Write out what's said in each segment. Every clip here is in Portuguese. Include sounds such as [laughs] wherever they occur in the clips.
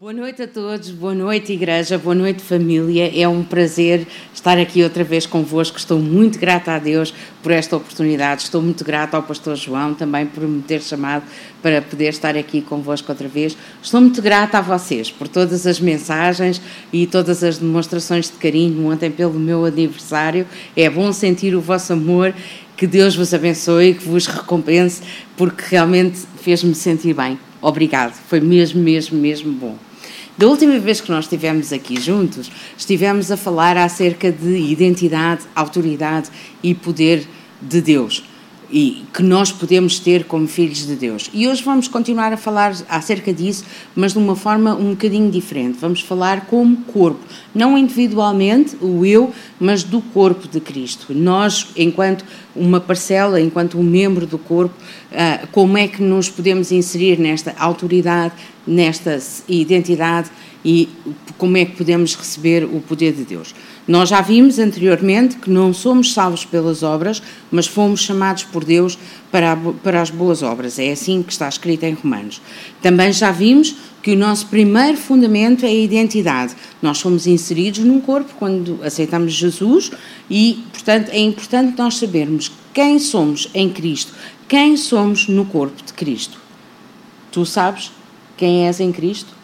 Boa noite a todos, boa noite igreja, boa noite família. É um prazer estar aqui outra vez convosco. Estou muito grata a Deus por esta oportunidade. Estou muito grata ao pastor João também por me ter chamado para poder estar aqui convosco outra vez. Estou muito grata a vocês por todas as mensagens e todas as demonstrações de carinho ontem pelo meu aniversário. É bom sentir o vosso amor. Que Deus vos abençoe, que vos recompense, porque realmente fez-me sentir bem. Obrigado, foi mesmo, mesmo, mesmo bom. Da última vez que nós estivemos aqui juntos, estivemos a falar acerca de identidade, autoridade e poder de Deus e que nós podemos ter como filhos de Deus. E hoje vamos continuar a falar acerca disso, mas de uma forma um bocadinho diferente. Vamos falar como corpo, não individualmente, o eu, mas do corpo de Cristo. Nós, enquanto uma parcela, enquanto um membro do corpo, ah, como é que nos podemos inserir nesta autoridade, nesta identidade e como é que podemos receber o poder de Deus. Nós já vimos anteriormente que não somos salvos pelas obras, mas fomos chamados por Deus para, para as boas obras. É assim que está escrito em Romanos. Também já vimos que o nosso primeiro fundamento é a identidade. Nós somos inseridos num corpo quando aceitamos Jesus e, portanto, é importante nós sabermos quem somos em Cristo, quem somos no corpo de Cristo. Tu sabes quem és em Cristo?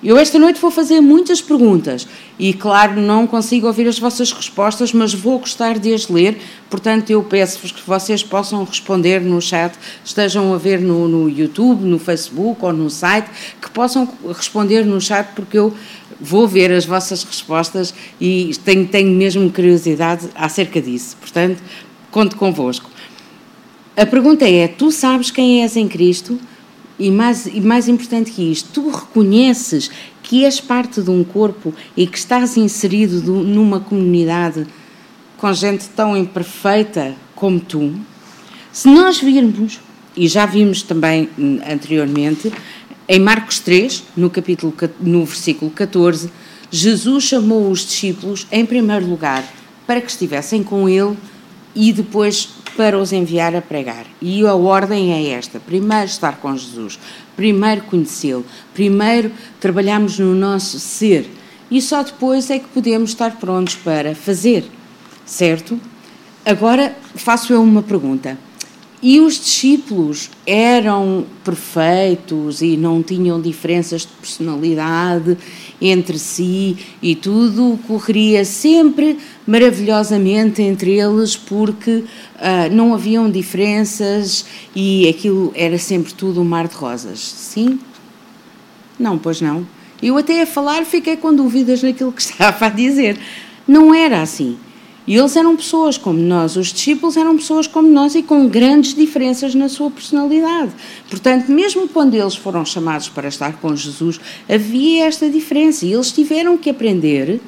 Eu esta noite vou fazer muitas perguntas e, claro, não consigo ouvir as vossas respostas, mas vou gostar de as ler, portanto, eu peço-vos que vocês possam responder no chat, estejam a ver no, no YouTube, no Facebook ou no site, que possam responder no chat, porque eu vou ver as vossas respostas e tenho, tenho mesmo curiosidade acerca disso. Portanto, conto convosco. A pergunta é: tu sabes quem és em Cristo? E mais, e mais importante que isto, tu reconheces que és parte de um corpo e que estás inserido do, numa comunidade com gente tão imperfeita como tu. Se nós virmos, e já vimos também anteriormente, em Marcos 3, no, capítulo, no versículo 14, Jesus chamou os discípulos, em primeiro lugar, para que estivessem com ele e depois para os enviar a pregar. E a ordem é esta: primeiro estar com Jesus, primeiro conhecê-lo, primeiro trabalharmos no nosso ser e só depois é que podemos estar prontos para fazer, certo? Agora faço eu uma pergunta. E os discípulos eram perfeitos e não tinham diferenças de personalidade entre si e tudo correria sempre maravilhosamente entre eles porque uh, não haviam diferenças e aquilo era sempre tudo um mar de rosas. Sim? Não, pois não. Eu até a falar fiquei com dúvidas naquilo que [laughs] estava a dizer. Não era assim. E eles eram pessoas como nós, os discípulos eram pessoas como nós e com grandes diferenças na sua personalidade. Portanto, mesmo quando eles foram chamados para estar com Jesus, havia esta diferença e eles tiveram que aprender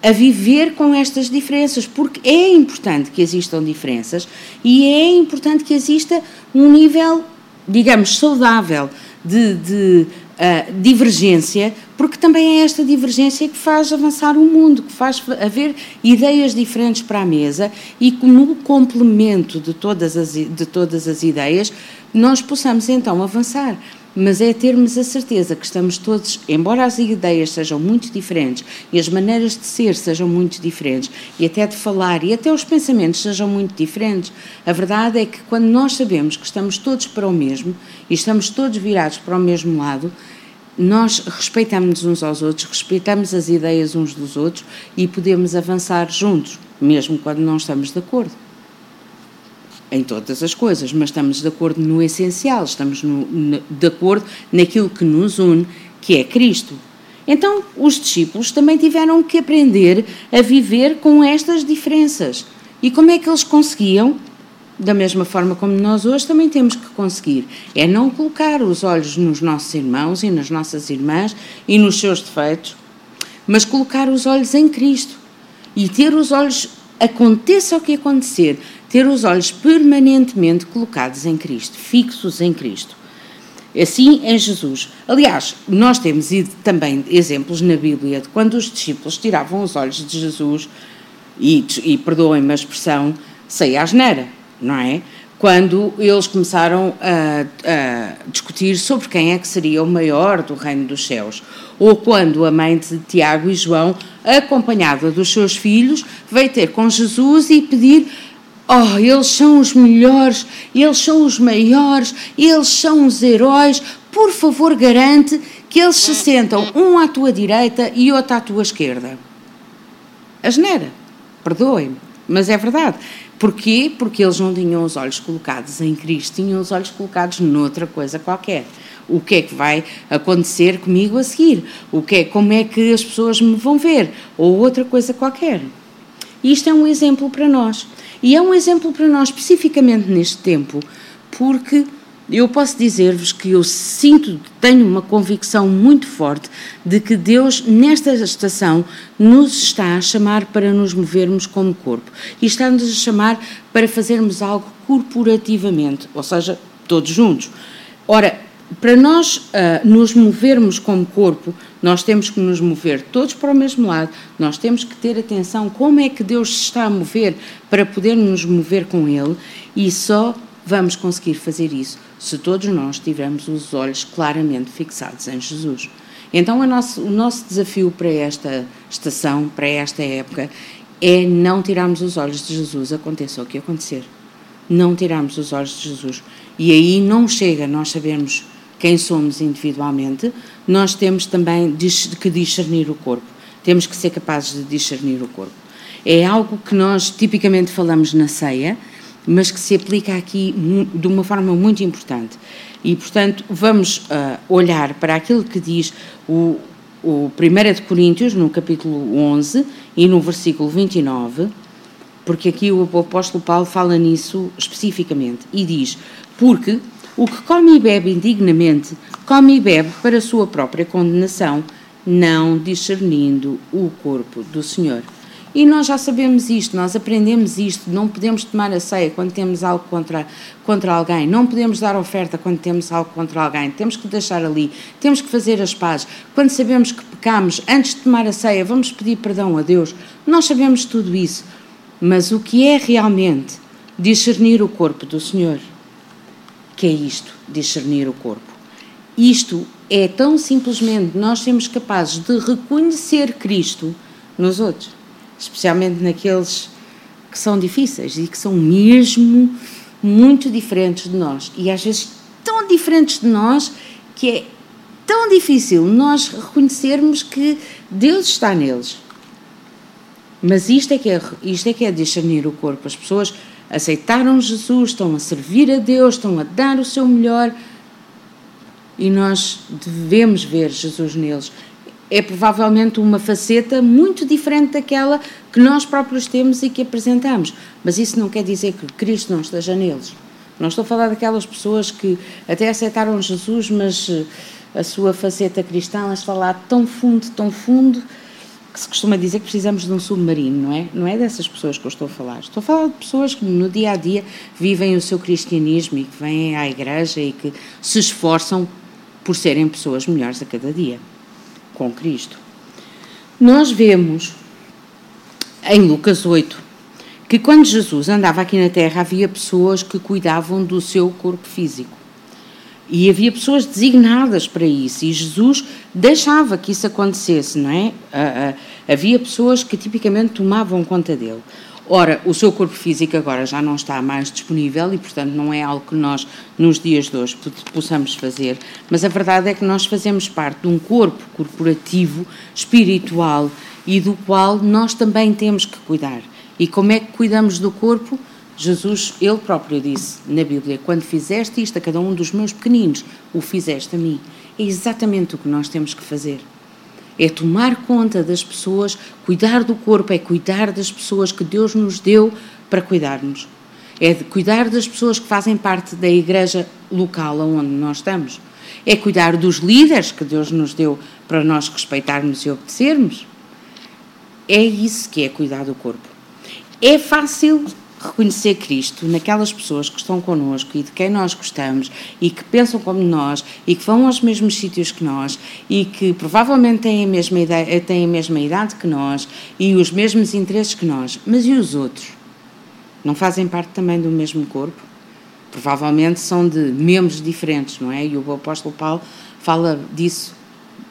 a viver com estas diferenças, porque é importante que existam diferenças e é importante que exista um nível, digamos, saudável de, de uh, divergência, porque também é esta divergência que faz avançar o mundo, que faz haver ideias diferentes para a mesa e que no complemento de todas as, de todas as ideias nós possamos então avançar mas é termos a certeza que estamos todos, embora as ideias sejam muito diferentes e as maneiras de ser sejam muito diferentes, e até de falar e até os pensamentos sejam muito diferentes, a verdade é que quando nós sabemos que estamos todos para o mesmo e estamos todos virados para o mesmo lado, nós respeitamos uns aos outros, respeitamos as ideias uns dos outros e podemos avançar juntos, mesmo quando não estamos de acordo em todas as coisas, mas estamos de acordo no essencial, estamos no, no, de acordo naquilo que nos une, que é Cristo. Então, os discípulos também tiveram que aprender a viver com estas diferenças. E como é que eles conseguiam? Da mesma forma como nós hoje também temos que conseguir. É não colocar os olhos nos nossos irmãos e nas nossas irmãs e nos seus defeitos, mas colocar os olhos em Cristo. E ter os olhos, aconteça o que acontecer, ter os olhos permanentemente colocados em Cristo, fixos em Cristo. Assim em Jesus. Aliás, nós temos também exemplos na Bíblia de quando os discípulos tiravam os olhos de Jesus, e, e perdoem-me a expressão, sei asneira, não é? quando eles começaram a, a, discutir sobre quem é que seria o maior do reino dos céus. Ou quando a mãe de Tiago e João, acompanhada dos seus filhos, veio ter com Jesus e pedir Oh, eles são os melhores, eles são os maiores, eles são os heróis. Por favor, garante que eles se sentam um à tua direita e outro à tua esquerda. Asneira, perdoem-me, mas é verdade. Porquê? Porque eles não tinham os olhos colocados em Cristo, tinham os olhos colocados noutra coisa qualquer. O que é que vai acontecer comigo a seguir? O que é, como é que as pessoas me vão ver? Ou outra coisa qualquer. Isto é um exemplo para nós. E é um exemplo para nós, especificamente neste tempo, porque eu posso dizer-vos que eu sinto, tenho uma convicção muito forte de que Deus, nesta estação, nos está a chamar para nos movermos como corpo. E está-nos a chamar para fazermos algo corporativamente, ou seja, todos juntos. Ora, para nós uh, nos movermos como corpo, nós temos que nos mover todos para o mesmo lado, nós temos que ter atenção como é que Deus se está a mover para poder nos mover com Ele e só vamos conseguir fazer isso se todos nós tivermos os olhos claramente fixados em Jesus. Então, o nosso, o nosso desafio para esta estação, para esta época, é não tirarmos os olhos de Jesus, aconteça o que acontecer. Não tirarmos os olhos de Jesus. E aí não chega nós sabermos quem somos individualmente, nós temos também que discernir o corpo. Temos que ser capazes de discernir o corpo. É algo que nós tipicamente falamos na ceia, mas que se aplica aqui de uma forma muito importante. E, portanto, vamos uh, olhar para aquilo que diz o, o 1 de Coríntios, no capítulo 11 e no versículo 29, porque aqui o apóstolo Paulo fala nisso especificamente e diz: Porque o que come e bebe indignamente, come e bebe para a sua própria condenação, não discernindo o corpo do Senhor. E nós já sabemos isto, nós aprendemos isto, não podemos tomar a ceia quando temos algo contra, contra alguém, não podemos dar oferta quando temos algo contra alguém, temos que deixar ali, temos que fazer as pazes. Quando sabemos que pecamos, antes de tomar a ceia, vamos pedir perdão a Deus. Nós sabemos tudo isso, mas o que é realmente discernir o corpo do Senhor? Que é isto, discernir o corpo. Isto é tão simplesmente nós sermos capazes de reconhecer Cristo nos outros, especialmente naqueles que são difíceis e que são mesmo muito diferentes de nós e às vezes tão diferentes de nós que é tão difícil nós reconhecermos que Deus está neles. Mas isto é que é, isto é, que é discernir o corpo. As pessoas aceitaram Jesus, estão a servir a Deus, estão a dar o seu melhor e nós devemos ver Jesus neles. É provavelmente uma faceta muito diferente daquela que nós próprios temos e que apresentamos, mas isso não quer dizer que Cristo não esteja neles. Não estou a falar daquelas pessoas que até aceitaram Jesus, mas eh, a sua faceta cristã está lá tão fundo, tão fundo, que se costuma dizer que precisamos de um submarino, não é? Não é dessas pessoas que eu estou a falar. Estou a falar de pessoas que no dia a dia vivem o seu cristianismo e que vêm à igreja e que se esforçam por serem pessoas melhores a cada dia com Cristo. Nós vemos em Lucas 8 que quando Jesus andava aqui na terra havia pessoas que cuidavam do seu corpo físico. E havia pessoas designadas para isso, e Jesus deixava que isso acontecesse, não é? Havia pessoas que tipicamente tomavam conta dele. Ora, o seu corpo físico agora já não está mais disponível e, portanto, não é algo que nós, nos dias de hoje, possamos fazer, mas a verdade é que nós fazemos parte de um corpo corporativo, espiritual e do qual nós também temos que cuidar. E como é que cuidamos do corpo? Jesus, ele próprio disse na Bíblia: Quando fizeste isto a cada um dos meus pequeninos, o fizeste a mim. É exatamente o que nós temos que fazer. É tomar conta das pessoas, cuidar do corpo, é cuidar das pessoas que Deus nos deu para cuidarmos. É de cuidar das pessoas que fazem parte da igreja local onde nós estamos. É cuidar dos líderes que Deus nos deu para nós respeitarmos e obedecermos. É isso que é cuidar do corpo. É fácil reconhecer Cristo naquelas pessoas que estão connosco e de quem nós gostamos e que pensam como nós e que vão aos mesmos sítios que nós e que provavelmente têm a mesma idade, têm a mesma idade que nós e os mesmos interesses que nós, mas e os outros? Não fazem parte também do mesmo corpo? provavelmente são de membros diferentes, não é? E o apóstolo Paulo fala disso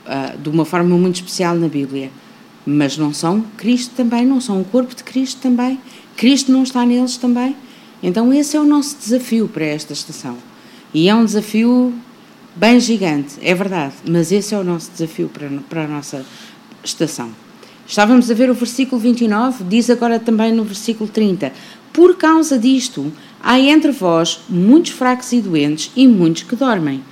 uh, de uma forma muito especial na Bíblia. Mas não são Cristo também, não são o corpo de Cristo também. Cristo não está neles também. Então, esse é o nosso desafio para esta estação. E é um desafio bem gigante, é verdade, mas esse é o nosso desafio para, para a nossa estação. Estávamos a ver o versículo 29, diz agora também no versículo 30: Por causa disto, há entre vós muitos fracos e doentes e muitos que dormem.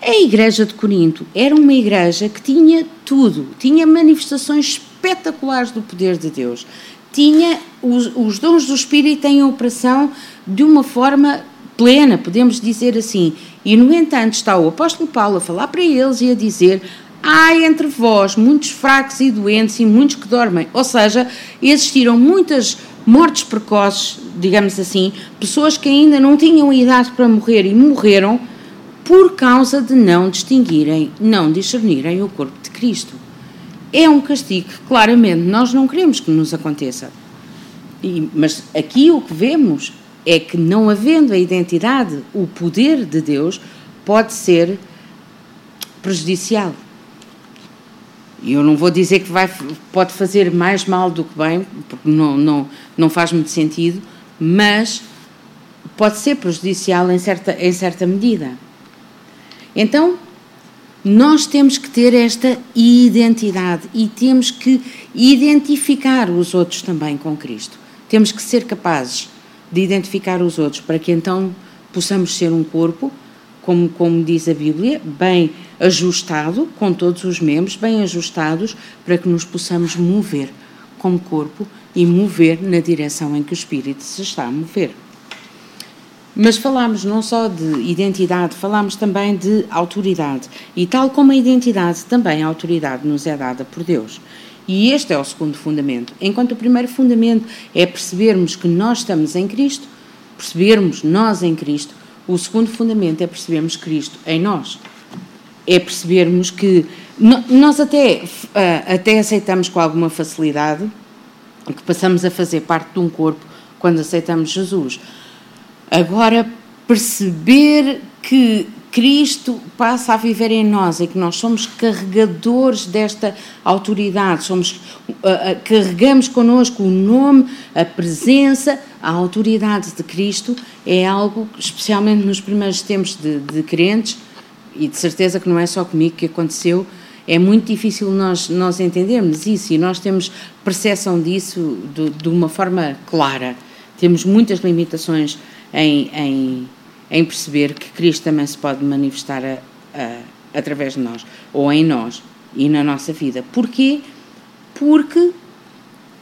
A igreja de Corinto era uma igreja que tinha tudo, tinha manifestações espetaculares do poder de Deus, tinha os, os dons do Espírito em operação de uma forma plena, podemos dizer assim. E, no entanto, está o apóstolo Paulo a falar para eles e a dizer: há entre vós muitos fracos e doentes e muitos que dormem. Ou seja, existiram muitas mortes precoces, digamos assim, pessoas que ainda não tinham idade para morrer e morreram por causa de não distinguirem, não discernirem o corpo de Cristo. É um castigo que claramente nós não queremos que nos aconteça. E, mas aqui o que vemos é que, não havendo a identidade, o poder de Deus pode ser prejudicial. E eu não vou dizer que vai, pode fazer mais mal do que bem, porque não, não, não faz muito sentido, mas pode ser prejudicial em certa, em certa medida. Então, nós temos que ter esta identidade e temos que identificar os outros também com Cristo. Temos que ser capazes de identificar os outros para que então possamos ser um corpo, como, como diz a Bíblia, bem ajustado, com todos os membros bem ajustados, para que nos possamos mover como corpo e mover na direção em que o Espírito se está a mover. Mas falámos não só de identidade, falámos também de autoridade. E tal como a identidade, também a autoridade nos é dada por Deus. E este é o segundo fundamento. Enquanto o primeiro fundamento é percebermos que nós estamos em Cristo, percebermos nós em Cristo, o segundo fundamento é percebermos Cristo em nós. É percebermos que nós até, ah, até aceitamos com alguma facilidade que passamos a fazer parte de um corpo quando aceitamos Jesus. Agora, perceber que Cristo passa a viver em nós e que nós somos carregadores desta autoridade, somos, uh, uh, carregamos connosco o nome, a presença, a autoridade de Cristo, é algo, especialmente nos primeiros tempos de, de crentes, e de certeza que não é só comigo que aconteceu, é muito difícil nós, nós entendermos isso e nós temos percepção disso de, de uma forma clara. Temos muitas limitações em, em, em perceber que Cristo também se pode manifestar a, a, através de nós, ou em nós e na nossa vida. Porquê? Porque,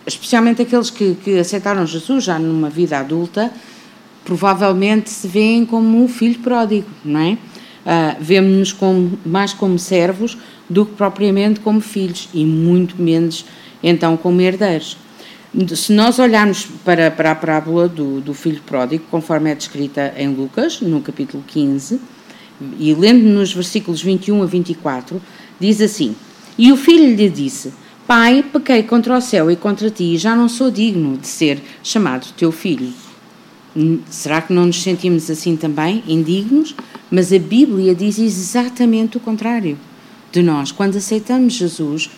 especialmente aqueles que, que aceitaram Jesus já numa vida adulta, provavelmente se veem como um filho pródigo, não é? Uh, Vemos-nos como, mais como servos do que propriamente como filhos e muito menos então como herdeiros. Se nós olharmos para, para a parábola do, do filho pródigo, conforme é descrita em Lucas, no capítulo 15, e lendo nos versículos 21 a 24, diz assim: E o filho lhe disse: Pai, pequei contra o céu e contra ti, e já não sou digno de ser chamado teu filho. Será que não nos sentimos assim também, indignos? Mas a Bíblia diz exatamente o contrário de nós. Quando aceitamos Jesus,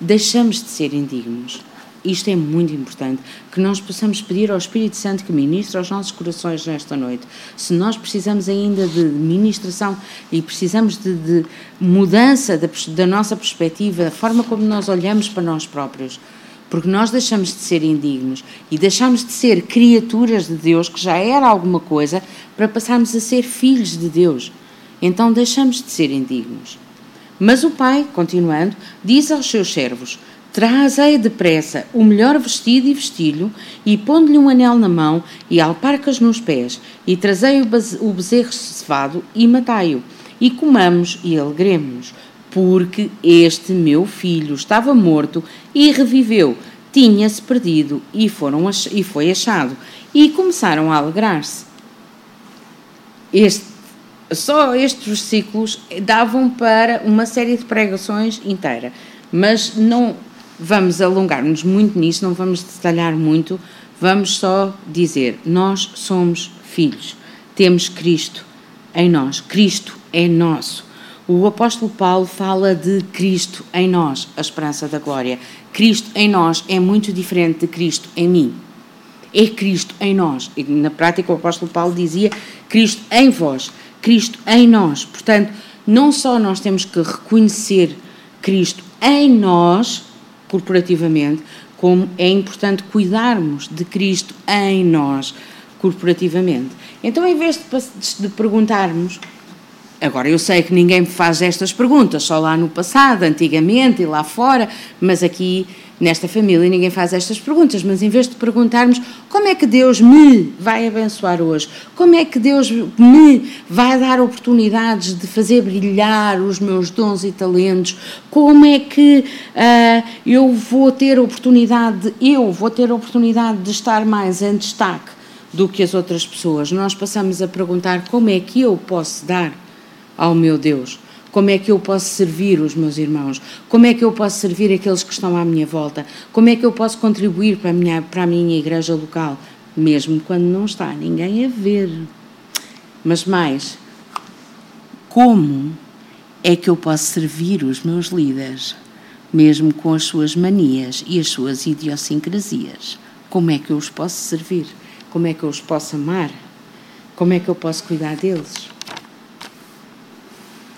deixamos de ser indignos isto é muito importante, que nós possamos pedir ao Espírito Santo que ministre aos nossos corações nesta noite. Se nós precisamos ainda de ministração e precisamos de, de mudança da, da nossa perspectiva, a forma como nós olhamos para nós próprios, porque nós deixamos de ser indignos e deixamos de ser criaturas de Deus, que já era alguma coisa, para passarmos a ser filhos de Deus. Então deixamos de ser indignos. Mas o pai, continuando, diz aos seus servos: Trazei depressa o melhor vestido e vestilho, e pondo-lhe um anel na mão e alparcas nos pés, e trazei o bezerro cevado e matai-o, e comamos e alegremos porque este meu filho estava morto e reviveu, tinha-se perdido e, foram, e foi achado. E começaram a alegrar-se. Este, só estes versículos davam para uma série de pregações inteira, mas não vamos alongar-nos muito nisso, não vamos detalhar muito, vamos só dizer: nós somos filhos. temos Cristo em nós. Cristo é nosso. O apóstolo Paulo fala de Cristo em nós, a esperança da glória. Cristo em nós é muito diferente de Cristo em mim. É Cristo em nós. E na prática o apóstolo Paulo dizia Cristo em vós, Cristo em nós. Portanto, não só nós temos que reconhecer Cristo em nós, corporativamente, como é importante cuidarmos de Cristo em nós, corporativamente. Então, em vez de, de perguntarmos Agora, eu sei que ninguém me faz estas perguntas, só lá no passado, antigamente e lá fora, mas aqui nesta família ninguém faz estas perguntas. Mas em vez de perguntarmos como é que Deus me vai abençoar hoje, como é que Deus me vai dar oportunidades de fazer brilhar os meus dons e talentos, como é que uh, eu vou ter oportunidade, eu vou ter oportunidade de estar mais em destaque do que as outras pessoas, nós passamos a perguntar como é que eu posso dar ao meu Deus? Como é que eu posso servir os meus irmãos? Como é que eu posso servir aqueles que estão à minha volta? Como é que eu posso contribuir para a minha, para a minha igreja local? Mesmo quando não está ninguém a ver. Mas mais, como é que eu posso servir os meus líderes, mesmo com as suas manias e as suas idiosincrasias? Como é que eu os posso servir? Como é que eu os posso amar? Como é que eu posso cuidar deles?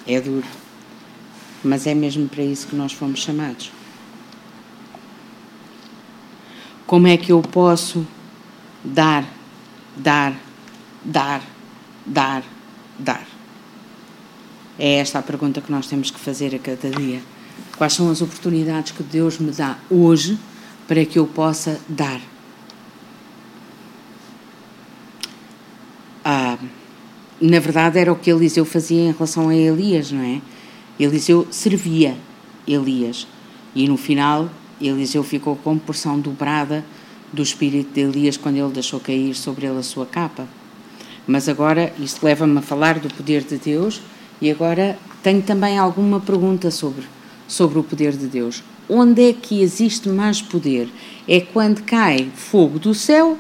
É duro. Mas é mesmo para isso que nós fomos chamados. Como é que eu posso dar, dar, dar, dar, dar? É esta a pergunta que nós temos que fazer a cada dia. Quais são as oportunidades que Deus me dá hoje para que eu possa dar? Ah, na verdade era o que Eliseu fazia em relação a Elias, não é? Eliseu servia Elias e no final Eliseu ficou com porção dobrada do espírito de Elias quando ele deixou cair sobre ele a sua capa. Mas agora isto leva-me a falar do poder de Deus e agora tenho também alguma pergunta sobre sobre o poder de Deus. Onde é que existe mais poder? É quando cai fogo do céu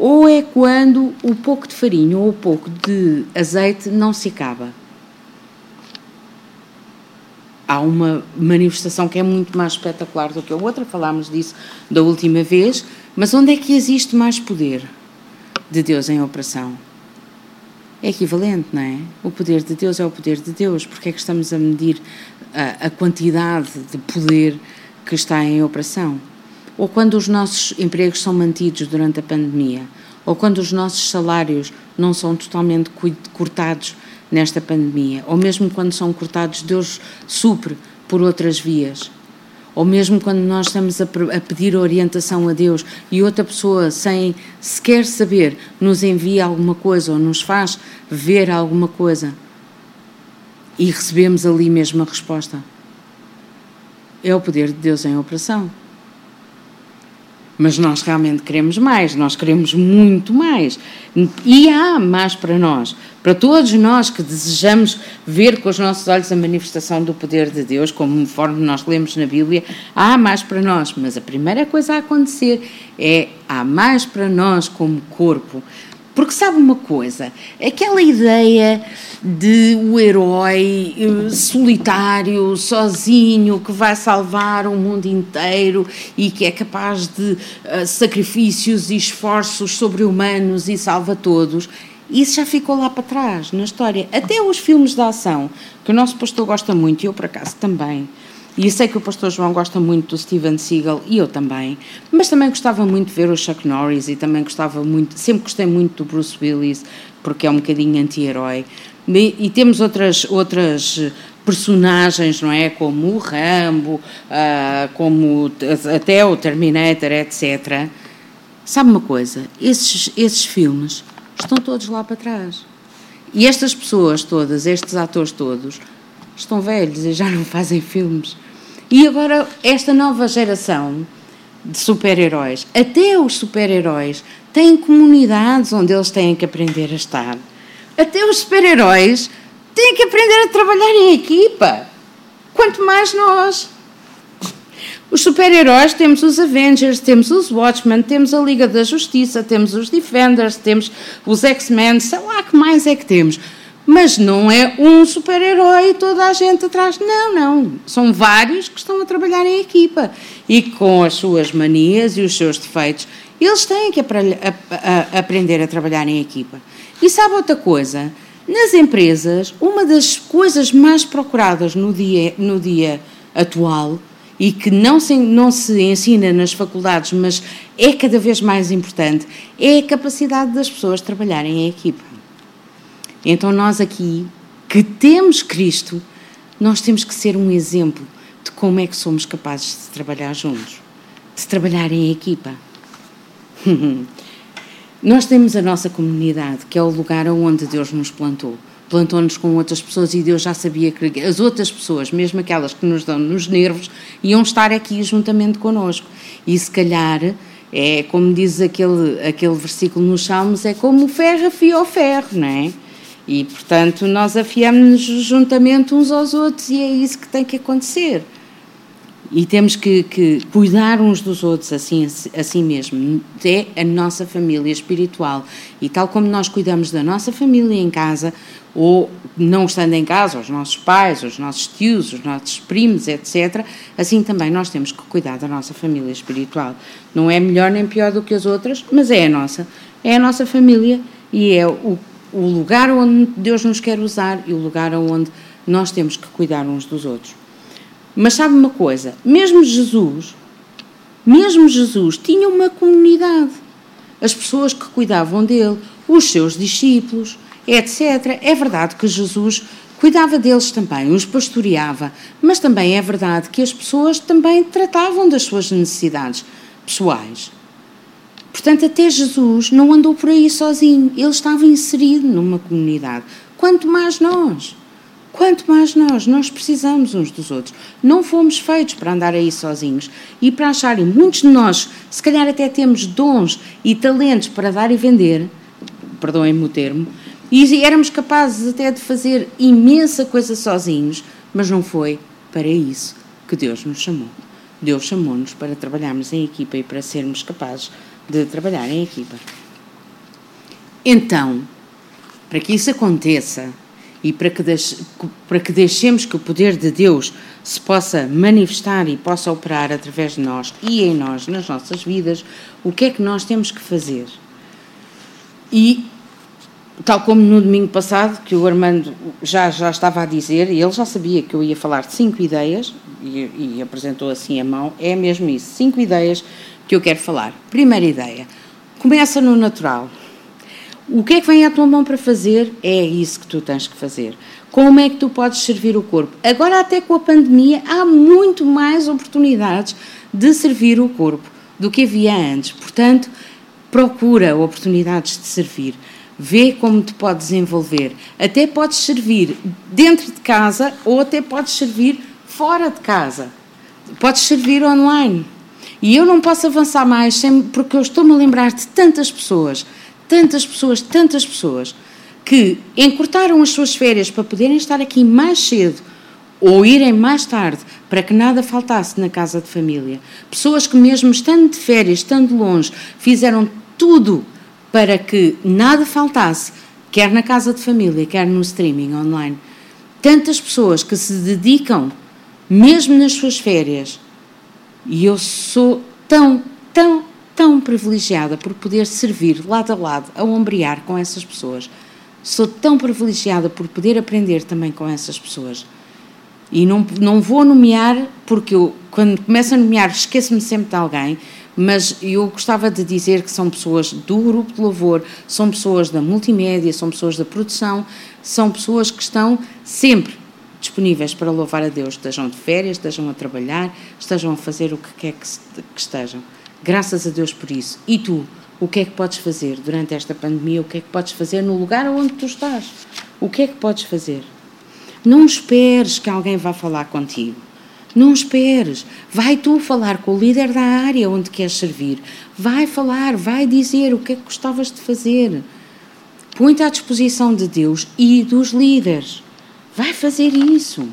ou é quando o pouco de farinha ou o pouco de azeite não se acaba. Há uma manifestação que é muito mais espetacular do que a outra, falámos disso da última vez, mas onde é que existe mais poder de Deus em operação? É equivalente, não é? O poder de Deus é o poder de Deus. Porque é que estamos a medir a, a quantidade de poder que está em operação? Ou quando os nossos empregos são mantidos durante a pandemia, ou quando os nossos salários não são totalmente cortados nesta pandemia, ou mesmo quando são cortados, Deus supre por outras vias. Ou mesmo quando nós estamos a, a pedir orientação a Deus e outra pessoa, sem sequer saber, nos envia alguma coisa ou nos faz ver alguma coisa e recebemos ali mesmo a resposta. É o poder de Deus em operação mas nós realmente queremos mais, nós queremos muito mais. E há mais para nós, para todos nós que desejamos ver com os nossos olhos a manifestação do poder de Deus, conforme nós lemos na Bíblia, há mais para nós, mas a primeira coisa a acontecer é há mais para nós como corpo. Porque sabe uma coisa? Aquela ideia de o herói eh, solitário, sozinho, que vai salvar o mundo inteiro e que é capaz de uh, sacrifícios e esforços sobre-humanos e salva todos, isso já ficou lá para trás na história. Até os filmes de ação, que o nosso pastor gosta muito, e eu por acaso também e eu sei que o pastor João gosta muito do Steven Seagal e eu também, mas também gostava muito de ver o Chuck Norris e também gostava muito, sempre gostei muito do Bruce Willis, porque é um bocadinho anti-herói. E, e, temos outras, outras personagens, não é? Como o Rambo, uh, como até o Terminator, etc. Sabe uma coisa? Esses, esses filmes estão todos lá para trás. E estas pessoas todas, estes atores todos, estão velhos e já não fazem filmes. E agora, esta nova geração de super-heróis, até os super-heróis têm comunidades onde eles têm que aprender a estar. Até os super-heróis têm que aprender a trabalhar em equipa. Quanto mais nós. Os super-heróis temos os Avengers, temos os Watchmen, temos a Liga da Justiça, temos os Defenders, temos os X-Men, sei lá que mais é que temos. Mas não é um super-herói e toda a gente atrás. Não, não. São vários que estão a trabalhar em equipa e com as suas manias e os seus defeitos. Eles têm que aprender a trabalhar em equipa. E sabe outra coisa? Nas empresas, uma das coisas mais procuradas no dia, no dia atual e que não se, não se ensina nas faculdades, mas é cada vez mais importante, é a capacidade das pessoas trabalharem em equipa. Então, nós aqui, que temos Cristo, nós temos que ser um exemplo de como é que somos capazes de trabalhar juntos, de trabalhar em equipa. [laughs] nós temos a nossa comunidade, que é o lugar onde Deus nos plantou plantou-nos com outras pessoas e Deus já sabia que as outras pessoas, mesmo aquelas que nos dão nos nervos, iam estar aqui juntamente connosco. E se calhar, é como diz aquele, aquele versículo nos Salmos, é como o ferro afia o ferro, não é? E, portanto, nós afiamos-nos juntamente uns aos outros e é isso que tem que acontecer. E temos que, que, cuidar uns dos outros assim, assim mesmo. É a nossa família espiritual. E tal como nós cuidamos da nossa família em casa, ou não estando em casa, os nossos pais, os nossos tios, os nossos primos, etc., assim também nós temos que cuidar da nossa família espiritual. Não é melhor nem pior do que as outras, mas é a nossa. É a nossa família e é o, o lugar onde Deus nos quer usar e o lugar onde nós temos que cuidar uns dos outros. Mas sabe uma coisa? Mesmo Jesus, mesmo Jesus tinha uma comunidade. As pessoas que cuidavam dele, os seus discípulos, etc. É verdade que Jesus cuidava deles também, os pastoreava, mas também é verdade que as pessoas também tratavam das suas necessidades pessoais. Portanto, até Jesus não andou por aí sozinho, ele estava inserido numa comunidade. Quanto mais nós. Quanto mais nós, nós precisamos uns dos outros. Não fomos feitos para andar aí sozinhos e para acharem, muitos de nós, se calhar até temos dons e talentos para dar e vender, perdoem-me o termo, e éramos capazes até de fazer imensa coisa sozinhos, mas não foi para isso que Deus nos chamou. Deus chamou-nos para trabalharmos em equipa e para sermos capazes de trabalhar em equipa. Então, para que isso aconteça, e para que, para que deixemos que o poder de Deus se possa manifestar e possa operar através de nós e em nós, nas nossas vidas, o que é que nós temos que fazer? E, tal como no domingo passado, que o Armando já, já estava a dizer, e ele já sabia que eu ia falar de cinco ideias, e, e apresentou assim a mão, é mesmo isso, cinco ideias que eu quero falar. Primeira ideia, começa no natural. O que é que vem à tua mão para fazer? É isso que tu tens que fazer. Como é que tu podes servir o corpo? Agora, até com a pandemia, há muito mais oportunidades de servir o corpo do que havia antes. Portanto, procura oportunidades de servir. Vê como te podes envolver. Até podes servir dentro de casa ou até podes servir fora de casa. Podes servir online. E eu não posso avançar mais porque eu estou-me a lembrar de tantas pessoas tantas pessoas, tantas pessoas, que encurtaram as suas férias para poderem estar aqui mais cedo ou irem mais tarde para que nada faltasse na casa de família. Pessoas que, mesmo estando de férias, estando longe, fizeram tudo para que nada faltasse, quer na casa de família, quer no streaming online. Tantas pessoas que se dedicam, mesmo nas suas férias, e eu sou tão, tão, tão privilegiada por poder servir lado a lado, a ombrear com essas pessoas. Sou tão privilegiada por poder aprender também com essas pessoas. E não, não vou nomear, porque eu, quando começo a nomear, esqueço-me sempre de alguém, mas eu gostava de dizer que são pessoas do grupo de louvor, são pessoas da multimédia, são pessoas da produção, são pessoas que estão sempre disponíveis para louvar a Deus, estejam de férias, estejam a trabalhar, estejam a fazer o que quer que, que estejam. Graças a Deus por isso. E tu, o que é que podes fazer durante esta pandemia? O que é que podes fazer no lugar onde tu estás? O que é que podes fazer? Não esperes que alguém vá falar contigo. Não esperes. Vai tu falar com o líder da área onde queres servir. Vai falar, vai dizer o que é que gostavas de fazer. Põe-te à disposição de Deus e dos líderes. Vai fazer isso.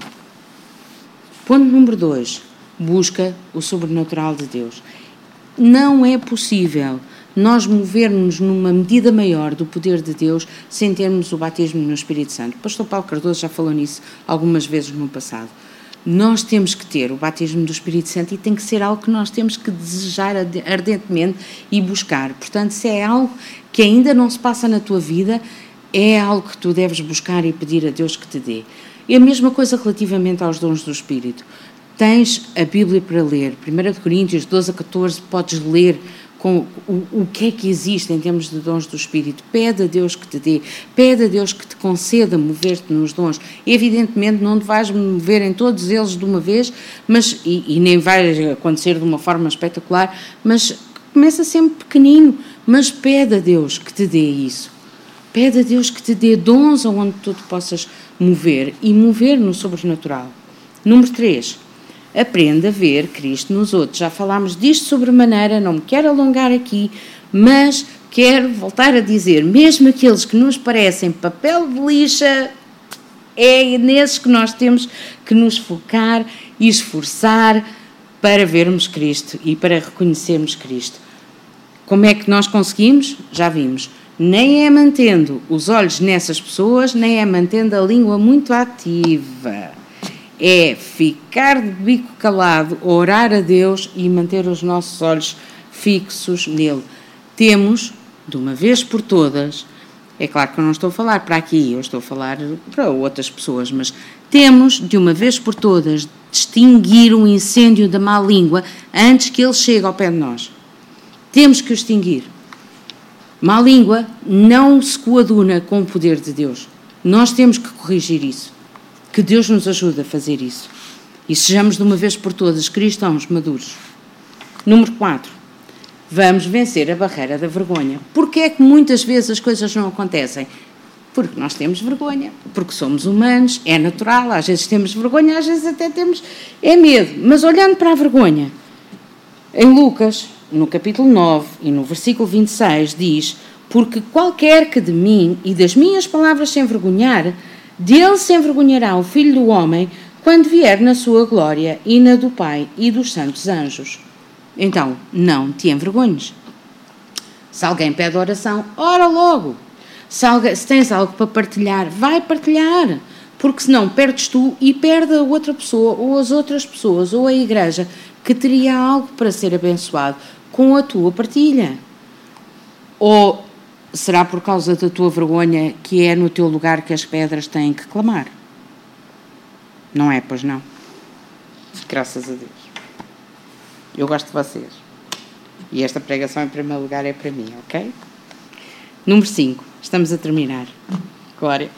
Ponto número dois. busca o sobrenatural de Deus. Não é possível nós movermos numa medida maior do poder de Deus sem termos o batismo no Espírito Santo. O pastor Paulo Cardoso já falou nisso algumas vezes no passado. Nós temos que ter o batismo do Espírito Santo e tem que ser algo que nós temos que desejar ardentemente e buscar. Portanto, se é algo que ainda não se passa na tua vida, é algo que tu deves buscar e pedir a Deus que te dê. E a mesma coisa relativamente aos dons do Espírito. Tens a Bíblia para ler, 1 Coríntios 12 a 14, podes ler com o, o que é que existe em termos de dons do Espírito. Pede a Deus que te dê, pede a Deus que te conceda mover-te nos dons. Evidentemente, não te vais mover em todos eles de uma vez, mas e, e nem vai acontecer de uma forma espetacular, mas começa sempre pequenino, mas pede a Deus que te dê isso. Pede a Deus que te dê dons aonde tu te possas mover e mover no sobrenatural. Número 3 aprende a ver Cristo nos outros. Já falámos disto sobremaneira, não me quero alongar aqui, mas quero voltar a dizer: mesmo aqueles que nos parecem papel de lixa, é nesses que nós temos que nos focar e esforçar para vermos Cristo e para reconhecermos Cristo. Como é que nós conseguimos? Já vimos. Nem é mantendo os olhos nessas pessoas, nem é mantendo a língua muito ativa é ficar de bico calado, orar a Deus e manter os nossos olhos fixos nele. Temos, de uma vez por todas, é claro que eu não estou a falar para aqui, eu estou a falar para outras pessoas, mas temos, de uma vez por todas, distinguir o incêndio da má língua antes que ele chegue ao pé de nós. Temos que o extinguir. Má língua não se coaduna com o poder de Deus. Nós temos que corrigir isso. Que Deus nos ajude a fazer isso. E sejamos de uma vez por todas cristãos maduros. Número 4. Vamos vencer a barreira da vergonha. Porquê é que muitas vezes as coisas não acontecem? Porque nós temos vergonha, porque somos humanos, é natural, às vezes temos vergonha, às vezes até temos é medo. Mas olhando para a vergonha, em Lucas, no capítulo 9 e no versículo 26, diz: Porque qualquer que de mim e das minhas palavras se envergonhar, dele se envergonhará o Filho do Homem quando vier na sua glória e na do Pai e dos santos anjos. Então, não te envergonhes. Se alguém pede oração, ora logo. Se, alguém, se tens algo para partilhar, vai partilhar. Porque senão perdes tu e perde a outra pessoa, ou as outras pessoas, ou a igreja, que teria algo para ser abençoado com a tua partilha. Ou será por causa da tua vergonha que é no teu lugar que as pedras têm que clamar? Não é, pois não? Graças a Deus. Eu gosto de vocês. E esta pregação, em primeiro lugar, é para mim, ok? Número 5. Estamos a terminar. Glória.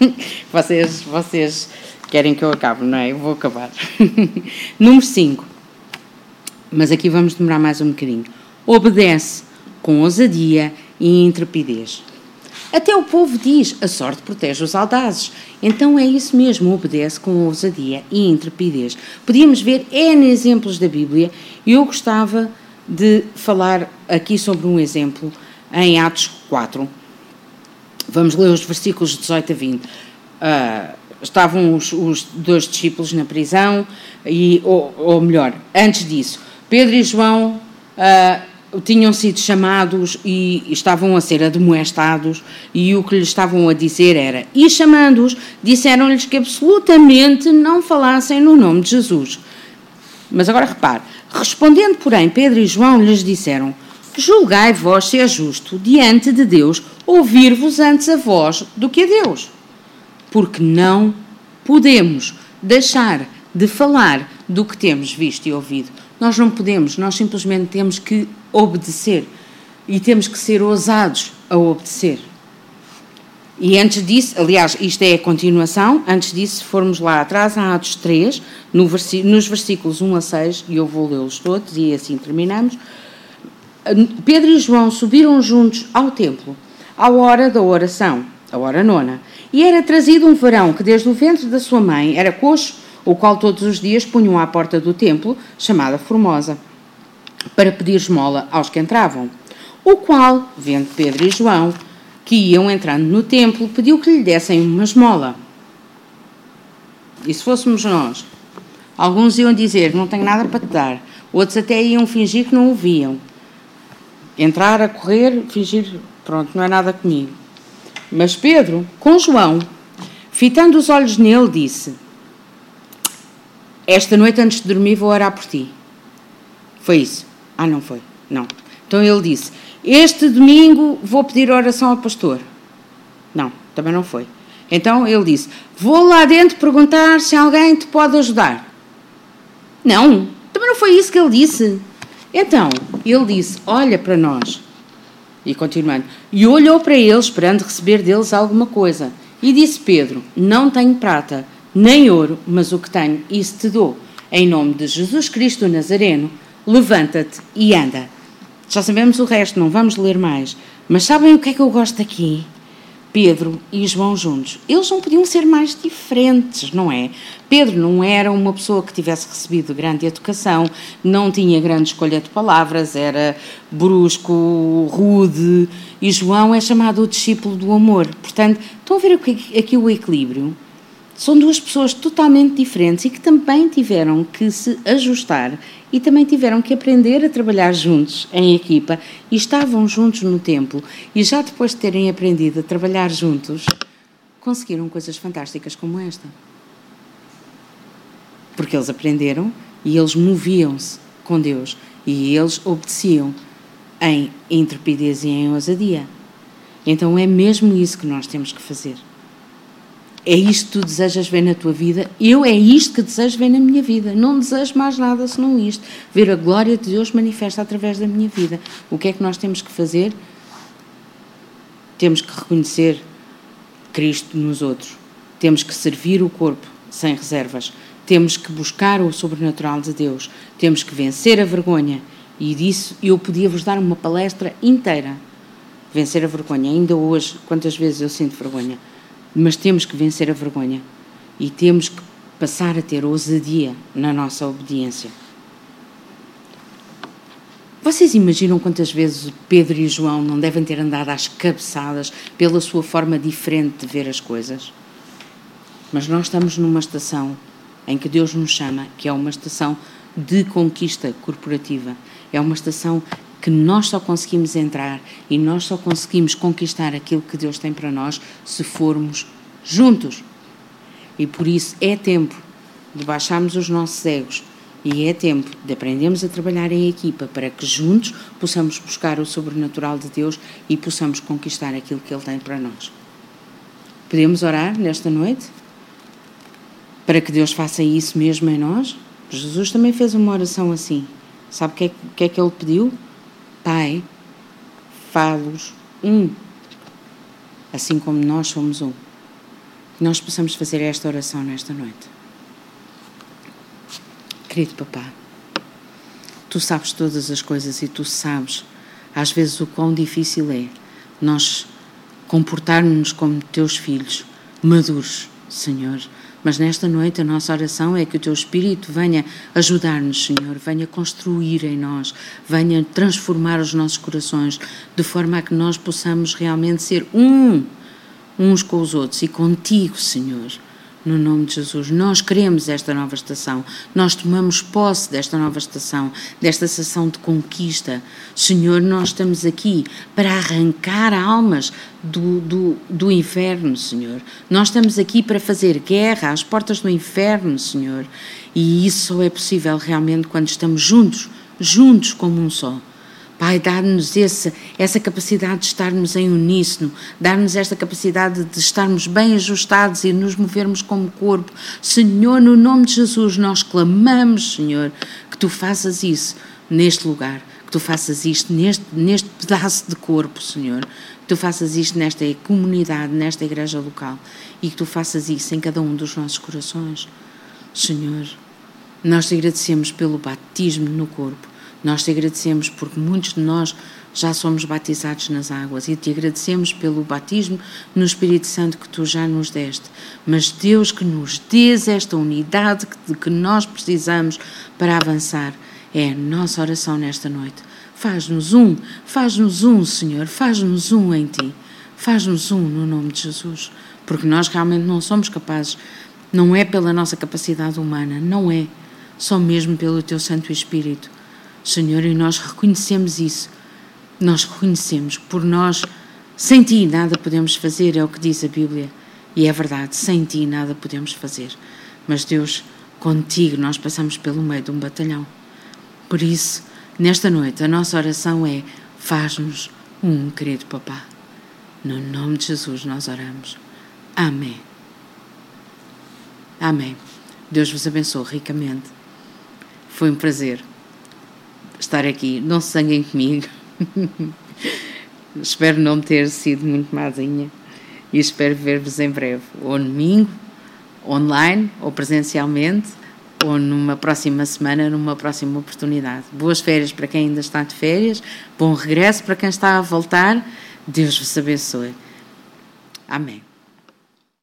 [laughs] Vocês, vocês querem que eu acabe, não é? Eu vou acabar. [laughs] Número 5. Mas aqui vamos demorar mais um bocadinho. Obedece com ousadia e intrepidez. Até o povo diz: a sorte protege os audazes. Então é isso mesmo, obedece com ousadia e intrepidez. Podíamos ver N exemplos da Bíblia e eu gostava de falar aqui sobre um exemplo em Atos 4. Vamos ler os versículos 18 a 20. Uh, ah, estavam os, os, dois discípulos na prisão, e, ou, ou melhor, antes disso, Pedro e João. Uh, tinham sido chamados e estavam a ser admoestados, e o que lhes estavam a dizer era: E chamando-os, disseram-lhes que absolutamente não falassem no nome de Jesus. Mas agora repare: respondendo, porém, Pedro e João lhes disseram: Julgai vós se é justo diante de Deus ouvir-vos antes a vós do que a Deus. Porque não podemos deixar de falar do que temos visto e ouvido. Nós não podemos, nós simplesmente temos que obedecer e temos que ser ousados a obedecer. E antes disso, aliás, isto é a continuação, antes disso, formos lá atrás, a Atos 3, no nos versículos 1 a 6, e eu vou lê-los todos e assim terminamos. Pedro e João subiram juntos ao templo, à hora da oração, a hora nona, e era trazido um varão que desde o ventre da sua mãe era coxo o qual todos os dias punham à porta do templo, chamada Formosa, para pedir esmola aos que entravam. O qual, vendo Pedro e João, que iam entrando no templo, pediu que lhe dessem uma esmola. E se fôssemos nós, Alguns iam dizer: Não tenho nada para te dar. Outros até iam fingir que não o viam. Entrar a correr, fingir: Pronto, não é nada comigo. Mas Pedro, com João, fitando os olhos nele, disse: Esta noite antes de dormir vou orar por ti. Foi isso. Ah, não foi. Não. Então ele disse: Este domingo vou pedir oração ao pastor. Não, também não foi. Então ele disse: Vou lá dentro perguntar se alguém te pode ajudar. Não, também não foi isso que ele disse. Então, ele disse: Olha para nós. E continuando: E olhou para eles, esperando receber deles alguma coisa. E disse Pedro: Não tenho prata, nem ouro, mas o que tenho, isso te dou. Em nome de Jesus Cristo Nazareno, levanta-te e anda. Já sabemos o resto, não vamos ler mais. Mas sabem o que é que eu gosto aqui? Pedro e João juntos. Eles não podiam ser mais diferentes, não é? Pedro não era uma pessoa que tivesse recebido grande educação, não tinha grande escolha de palavras, era brusco, rude, e João é chamado o discípulo do amor. Portanto, estão a ver aqui o equilíbrio? São duas pessoas totalmente diferentes e que também tiveram que se ajustar e também tiveram que aprender a trabalhar juntos, em equipa, e estavam juntos no templo. E já depois de terem aprendido a trabalhar juntos, conseguiram coisas fantásticas como esta. Porque eles aprenderam e eles moviam-se com Deus e eles obedeciam em intrepidez e em ousadia. Então é mesmo isso que nós temos que fazer. É isto que tu desejas ver na tua vida? Eu é isto que desejo ver na minha vida. Não desejo mais nada senão isto. Ver a glória de Deus manifesta através da minha vida. O que é que nós temos que fazer? Temos que reconhecer Cristo nos outros. Temos que servir o corpo sem reservas. Temos que buscar o sobrenatural de Deus. Temos que vencer a vergonha. E disso eu podia vos dar uma palestra inteira. Vencer a vergonha. Ainda hoje, quantas vezes eu sinto vergonha? Mas temos que vencer a vergonha e temos que passar a ter ousadia na nossa obediência. Vocês imaginam quantas vezes Pedro e João não devem ter andado às cabeçadas pela sua forma diferente de ver as coisas? Mas nós estamos numa estação em que Deus nos chama, que é uma estação de conquista corporativa. É uma estação que nós só conseguimos entrar e nós só conseguimos conquistar aquilo que Deus tem para nós se formos juntos. E por isso é tempo de baixarmos os nossos egos e é tempo de aprendermos a trabalhar em equipa para que juntos possamos buscar o sobrenatural de Deus e possamos conquistar aquilo que Ele tem para nós. Podemos orar nesta noite para que Deus faça isso mesmo em nós? Jesus também fez uma oração assim. Sabe o que, é, que é que ele pediu? Pai, fá-los um, assim como nós somos um. Que nós possamos fazer esta oração nesta noite. Querido Papá, tu sabes todas as coisas e tu sabes, às vezes, o quão difícil é nós comportarmos-nos como teus filhos, maduros, Senhor mas nesta noite a nossa oração é que o Teu Espírito venha ajudar-nos, Senhor, venha construir em nós, venha transformar os nossos corações, de forma a que nós possamos realmente ser um, uns com os outros e contigo, Senhor no nome de Jesus. Nós queremos esta nova estação, nós tomamos posse desta nova estação, desta estação de conquista. Senhor, nós estamos aqui para arrancar almas do, do, do inferno, Senhor. Nós estamos aqui para fazer guerra às portas do inferno, Senhor. E isso só é possível realmente quando estamos juntos, juntos como um só. Pai, dá-nos essa capacidade de estarmos em uníssono, dá-nos esta capacidade de estarmos bem ajustados e nos movermos como corpo. Senhor, no nome de Jesus, nós clamamos, Senhor, que tu faças isso neste lugar, que tu faças isto neste, neste pedaço de corpo, Senhor, que tu faças isto nesta comunidade, nesta igreja local e que tu faças isso em cada um dos nossos corações. Senhor, nós te agradecemos pelo batismo no corpo nós te agradecemos porque muitos de nós já somos batizados nas águas e te agradecemos pelo batismo no Espírito Santo que tu já nos deste. Mas Deus, que nos dês esta unidade de que nós precisamos para avançar, é a nossa oração nesta noite. Faz-nos um, faz-nos um, Senhor, faz-nos um em ti. Faz-nos um no nome de Jesus, porque nós realmente não somos capazes, não é pela nossa capacidade humana, não é só mesmo pelo teu Santo Espírito. Senhor, e nós reconhecemos isso. Nós reconhecemos por nós, sem ti, nada podemos fazer, é o que diz a Bíblia. E é verdade, sem ti nada podemos fazer. Mas Deus, contigo nós passamos pelo meio de um batalhão. Por isso, nesta noite, a nossa oração é: faz-nos um querido papá. No nome de Jesus nós oramos. Amém. Amém. Deus vos abençoe ricamente. Foi um prazer estar aqui. Não se zanguem comigo. espero não ter sido muito mazinha e espero ver-vos em breve, ou domingo, online, ou presencialmente, ou numa próxima semana, numa próxima oportunidade. Boas férias para quem ainda está de férias, bom regresso para quem está a voltar. Deus vos abençoe. Amém.